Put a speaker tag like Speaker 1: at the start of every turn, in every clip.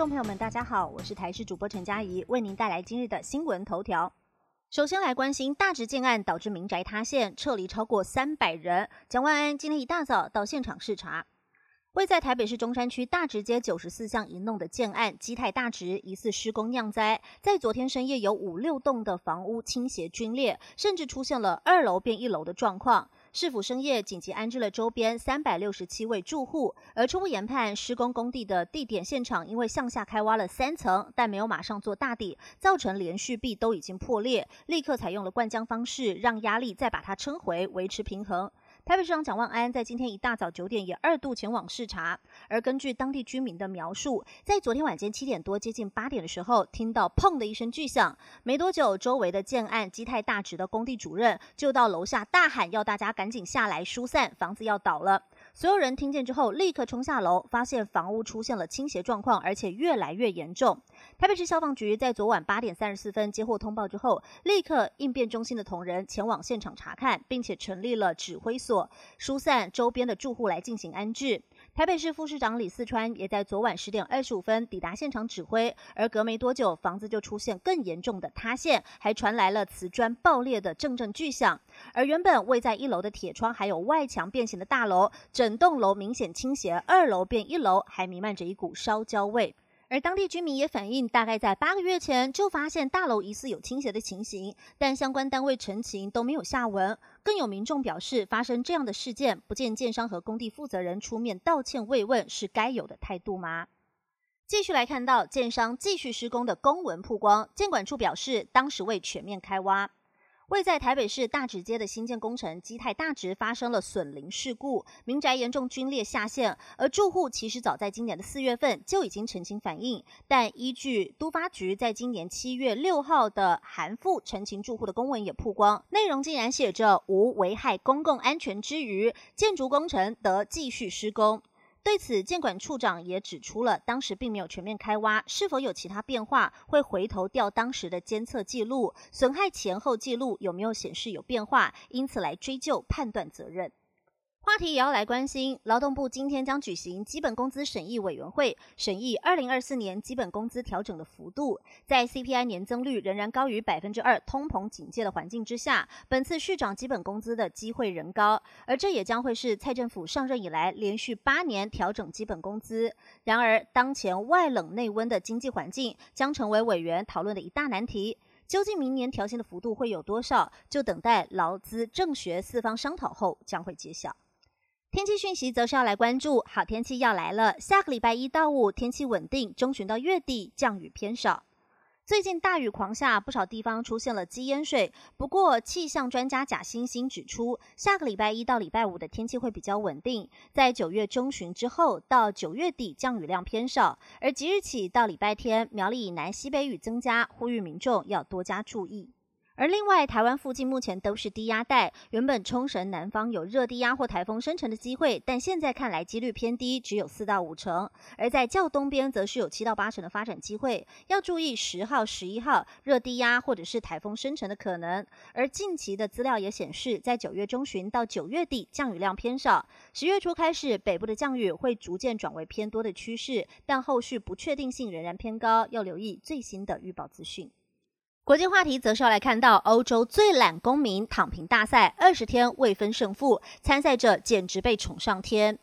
Speaker 1: 众朋友们，大家好，我是台视主播陈佳怡，为您带来今日的新闻头条。首先来关心大直建案导致民宅塌陷，撤离超过三百人。蒋万安今天一大早到现场视察。位在台北市中山区大直街九十四巷一弄的建案基泰大直疑似施工酿灾，在昨天深夜有五六栋的房屋倾斜龟裂，甚至出现了二楼变一楼的状况。市府深夜紧急安置了周边三百六十七位住户，而初步研判施工工地的地点现场因为向下开挖了三层，但没有马上做大底，造成连续壁都已经破裂，立刻采用了灌浆方式，让压力再把它撑回，维持平衡。台北市长蒋万安在今天一大早九点也二度前往视察，而根据当地居民的描述，在昨天晚间七点多接近八点的时候，听到砰的一声巨响，没多久，周围的建案基泰大直的工地主任就到楼下大喊，要大家赶紧下来疏散，房子要倒了。所有人听见之后，立刻冲下楼，发现房屋出现了倾斜状况，而且越来越严重。台北市消防局在昨晚八点三十四分接获通报之后，立刻应变中心的同仁前往现场查看，并且成立了指挥所，疏散周边的住户来进行安置。台北市副市长李四川也在昨晚十点二十五分抵达现场指挥，而隔没多久，房子就出现更严重的塌陷，还传来了瓷砖爆裂的阵阵巨响。而原本位在一楼的铁窗还有外墙变形的大楼，整栋楼明显倾斜，二楼变一楼，还弥漫着一股烧焦味。而当地居民也反映，大概在八个月前就发现大楼疑似有倾斜的情形，但相关单位澄清都没有下文。更有民众表示，发生这样的事件，不见建商和工地负责人出面道歉慰问，是该有的态度吗？继续来看到建商继续施工的公文曝光，监管处表示，当时未全面开挖。位在台北市大直街的新建工程基泰大直发生了损林事故，民宅严重龟裂下陷，而住户其实早在今年的四月份就已经澄清反映，但依据都发局在今年七月六号的函复澄清住户的公文也曝光，内容竟然写着无危害公共安全之余，建筑工程得继续施工。对此，监管处长也指出了，当时并没有全面开挖，是否有其他变化，会回头调当时的监测记录，损害前后记录有没有显示有变化，因此来追究判断责任。话题也要来关心，劳动部今天将举行基本工资审议委员会，审议二零二四年基本工资调整的幅度。在 CPI 年增率仍然高于百分之二、通膨警戒的环境之下，本次续涨基本工资的机会仍高，而这也将会是蔡政府上任以来连续八年调整基本工资。然而，当前外冷内温的经济环境将成为委员讨论的一大难题。究竟明年调薪的幅度会有多少？就等待劳资政学四方商讨后将会揭晓。天气讯息则是要来关注，好天气要来了。下个礼拜一到五天气稳定，中旬到月底降雨偏少。最近大雨狂下，不少地方出现了积淹水。不过，气象专家贾欣欣指出，下个礼拜一到礼拜五的天气会比较稳定，在九月中旬之后到九月底降雨量偏少，而即日起到礼拜天，苗栗以南西北雨增加，呼吁民众要多加注意。而另外，台湾附近目前都是低压带，原本冲绳南方有热低压或台风生成的机会，但现在看来几率偏低，只有四到五成。而在较东边，则是有七到八成的发展机会，要注意十号、十一号热低压或者是台风生成的可能。而近期的资料也显示，在九月中旬到九月底降雨量偏少，十月初开始北部的降雨会逐渐转为偏多的趋势，但后续不确定性仍然偏高，要留意最新的预报资讯。国际话题则是要来看到欧洲最懒公民躺平大赛，二十天未分胜负，参赛者简直被宠上天。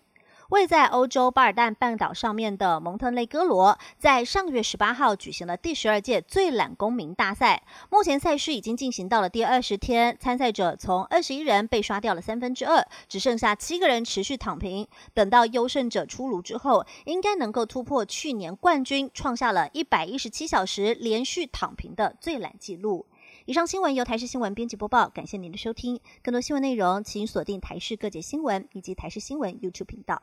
Speaker 1: 位在欧洲巴尔干半岛上面的蒙特内哥罗，在上个月十八号举行了第十二届最懒公民大赛。目前赛事已经进行到了第二十天，参赛者从二十一人被刷掉了三分之二，只剩下七个人持续躺平。等到优胜者出炉之后，应该能够突破去年冠军创下了一百一十七小时连续躺平的最懒纪录。以上新闻由台视新闻编辑播报，感谢您的收听。更多新闻内容，请锁定台视各界新闻以及台视新闻 YouTube 频道。